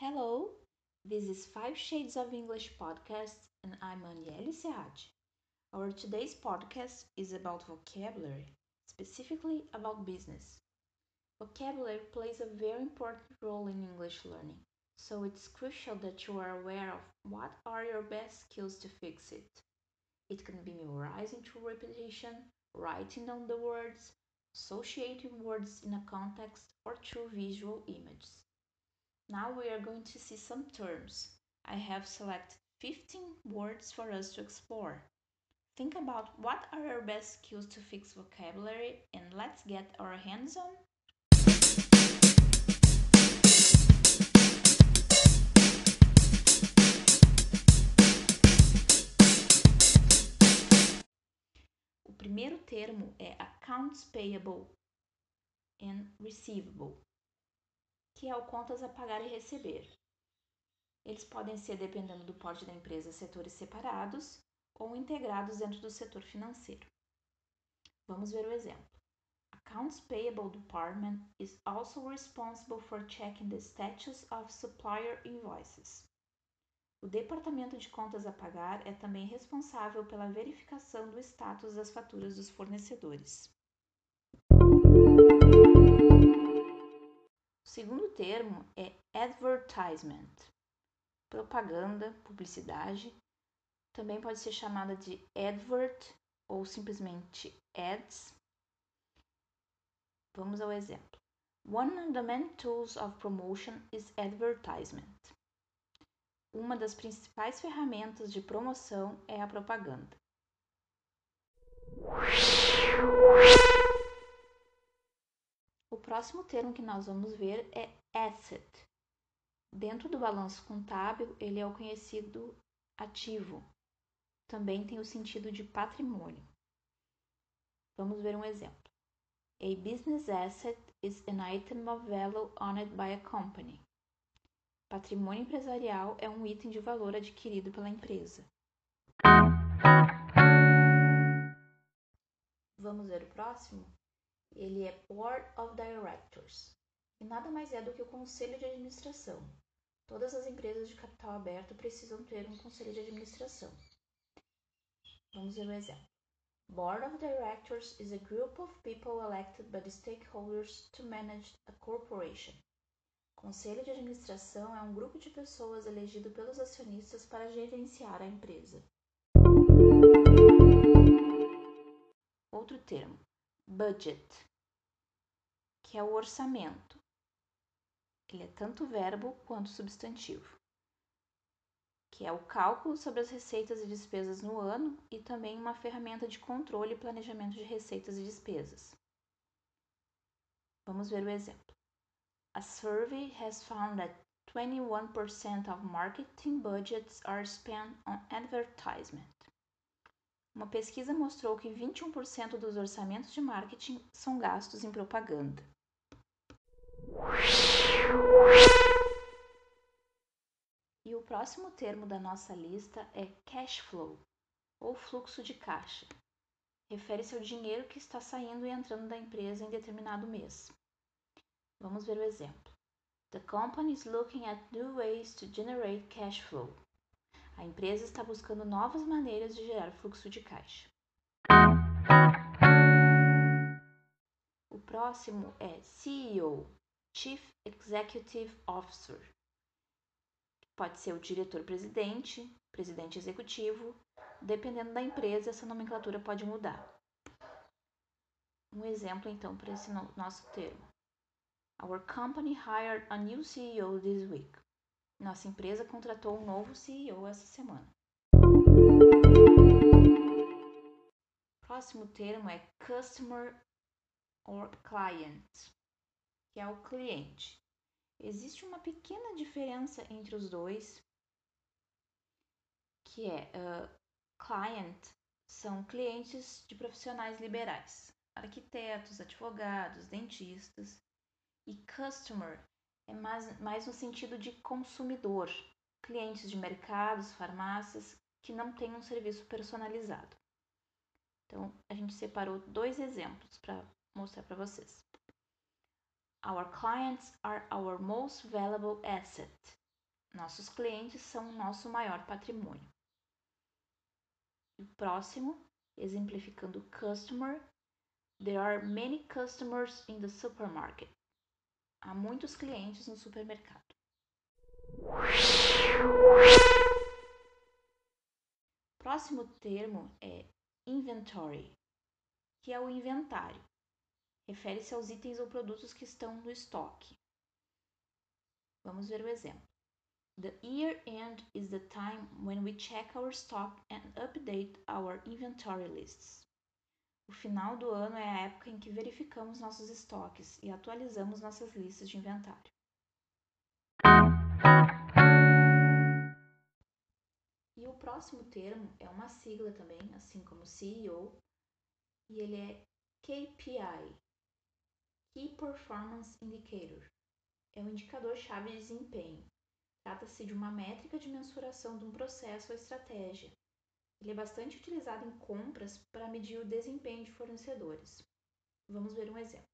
Hello, this is Five Shades of English podcast, and I'm Aniele Sead. Our today's podcast is about vocabulary, specifically about business. Vocabulary plays a very important role in English learning, so it's crucial that you are aware of what are your best skills to fix it. It can be memorizing through repetition, writing down the words, associating words in a context, or through visual images. Now we are going to see some terms. I have selected 15 words for us to explore. Think about what are your best skills to fix vocabulary and let's get our hands on. O primeiro termo é accounts payable and receivable que é o contas a pagar e receber. Eles podem ser, dependendo do porte da empresa, setores separados ou integrados dentro do setor financeiro. Vamos ver o exemplo. Accounts Payable Department is also responsible for checking the status of supplier invoices. O Departamento de Contas a Pagar é também responsável pela verificação do status das faturas dos fornecedores. Segundo termo é advertisement, propaganda, publicidade. Também pode ser chamada de advert ou simplesmente ads. Vamos ao exemplo. One of the main tools of promotion is advertisement. Uma das principais ferramentas de promoção é a propaganda. O próximo termo que nós vamos ver é asset. Dentro do balanço contábil, ele é o conhecido ativo. Também tem o sentido de patrimônio. Vamos ver um exemplo. A business asset is an item of value owned by a company. Patrimônio empresarial é um item de valor adquirido pela empresa. Vamos ver o próximo? Ele é Board of Directors, e nada mais é do que o conselho de administração. Todas as empresas de capital aberto precisam ter um conselho de administração. Vamos ver um exemplo. Board of Directors is a group of people elected by the stakeholders to manage a corporation. Conselho de administração é um grupo de pessoas elegido pelos acionistas para gerenciar a empresa. Outro termo, budget, que é o orçamento. Ele é tanto verbo quanto substantivo, que é o cálculo sobre as receitas e despesas no ano e também uma ferramenta de controle e planejamento de receitas e despesas. Vamos ver o exemplo. A survey has found that 21% of marketing budgets are spent on advertisement. Uma pesquisa mostrou que 21% dos orçamentos de marketing são gastos em propaganda. E o próximo termo da nossa lista é cash flow, ou fluxo de caixa. Refere-se ao dinheiro que está saindo e entrando da empresa em determinado mês. Vamos ver o exemplo. The company is looking at new ways to generate cash flow. A empresa está buscando novas maneiras de gerar fluxo de caixa. O próximo é CEO, Chief Executive Officer. Pode ser o diretor-presidente, presidente executivo, dependendo da empresa, essa nomenclatura pode mudar. Um exemplo, então, para esse nosso termo. Our company hired a new CEO this week. Nossa empresa contratou um novo CEO essa semana. Próximo termo é customer or client, que é o cliente. Existe uma pequena diferença entre os dois, que é uh, client são clientes de profissionais liberais, arquitetos, advogados, dentistas, e customer é mais, mais no sentido de consumidor, clientes de mercados, farmácias que não têm um serviço personalizado. Então, a gente separou dois exemplos para mostrar para vocês. Our clients are our most valuable asset. Nossos clientes são nosso maior patrimônio. O próximo, exemplificando customer, there are many customers in the supermarket. Há muitos clientes no supermercado. Próximo termo é inventory, que é o inventário. Refere-se aos itens ou produtos que estão no estoque. Vamos ver o exemplo. The year end is the time when we check our stock and update our inventory lists. O final do ano é a época em que verificamos nossos estoques e atualizamos nossas listas de inventário. E o próximo termo é uma sigla também, assim como CEO, e ele é KPI Key Performance Indicator. É um indicador-chave de desempenho. Trata-se de uma métrica de mensuração de um processo ou estratégia. Ele é bastante utilizado em compras para medir o desempenho de fornecedores. Vamos ver um exemplo.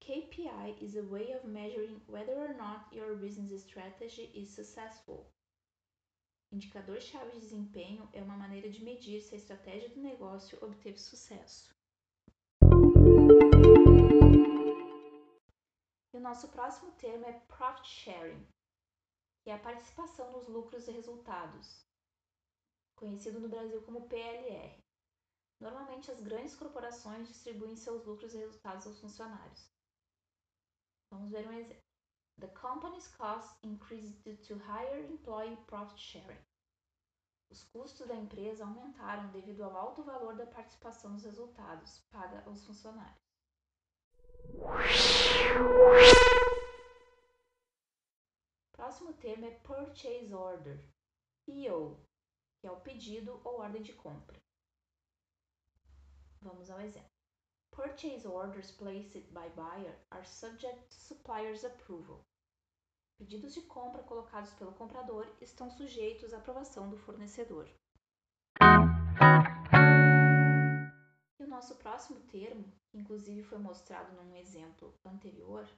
KPI is a way of measuring whether or not your business strategy is successful. Indicador-chave de desempenho é uma maneira de medir se a estratégia do negócio obteve sucesso. E o nosso próximo termo é profit sharing, que é a participação nos lucros e resultados, conhecido no Brasil como PLR. Normalmente as grandes corporações distribuem seus lucros e resultados aos funcionários. Vamos ver um exemplo. The company's costs increased due to higher employee profit sharing. Os custos da empresa aumentaram devido ao alto valor da participação nos resultados paga aos funcionários. Próximo termo é Purchase Order, PO, que é o pedido ou ordem de compra. Vamos ao exemplo. Purchase orders placed by buyer are subject to supplier's approval. Pedidos de compra colocados pelo comprador estão sujeitos à aprovação do fornecedor. Nosso próximo termo, que inclusive foi mostrado num exemplo anterior,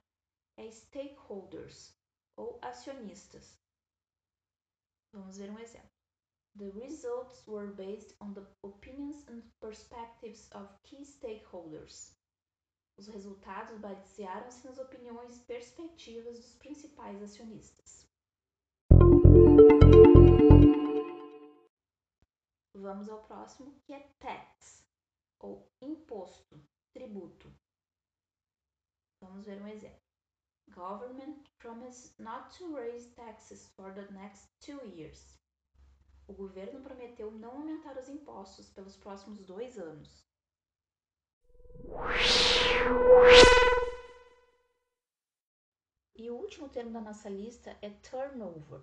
é stakeholders ou acionistas. Vamos ver um exemplo. The results were based on the opinions and perspectives of key stakeholders. Os resultados basearam-se nas opiniões e perspectivas dos principais acionistas. Vamos ao próximo, que é tax, ou imposto, tributo. Vamos ver um exemplo. Government promised not to raise taxes for the next two years. O governo prometeu não aumentar os impostos pelos próximos dois anos. E o último termo da nossa lista é turnover.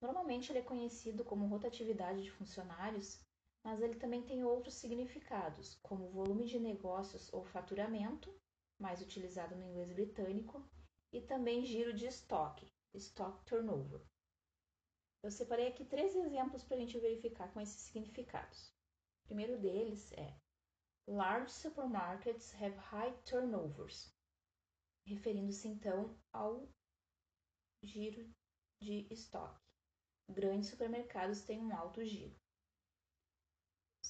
Normalmente ele é conhecido como rotatividade de funcionários, mas ele também tem outros significados, como volume de negócios ou faturamento, mais utilizado no inglês britânico, e também giro de estoque, stock turnover. Eu separei aqui três exemplos para a gente verificar com esses significados. O primeiro deles é Large supermarkets have high turnovers, referindo-se então ao giro de estoque. Grandes supermercados têm um alto giro.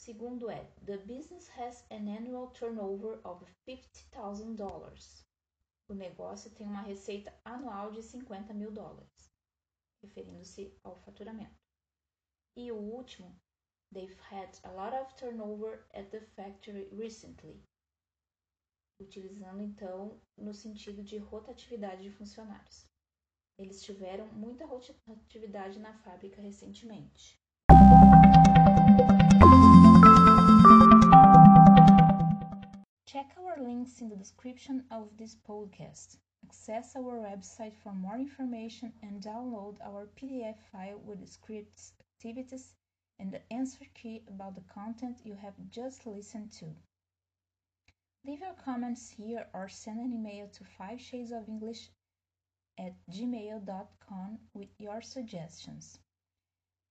Segundo é The business has an annual turnover of $50,000. O negócio tem uma receita anual de 50 mil dólares referindo-se ao faturamento. E o último, they've had a lot of turnover at the factory recently, utilizando então no sentido de rotatividade de funcionários. Eles tiveram muita rotatividade na fábrica recentemente. Check our links in the description of this podcast. Access our website for more information and download our PDF file with scripts, activities, and the answer key about the content you have just listened to. Leave your comments here or send an email to 5 shades of english at gmail.com with your suggestions.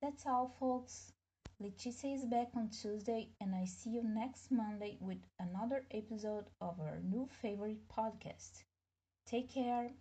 That's all, folks. Leticia is back on Tuesday, and I see you next Monday with another episode of our new favorite podcast. Take care.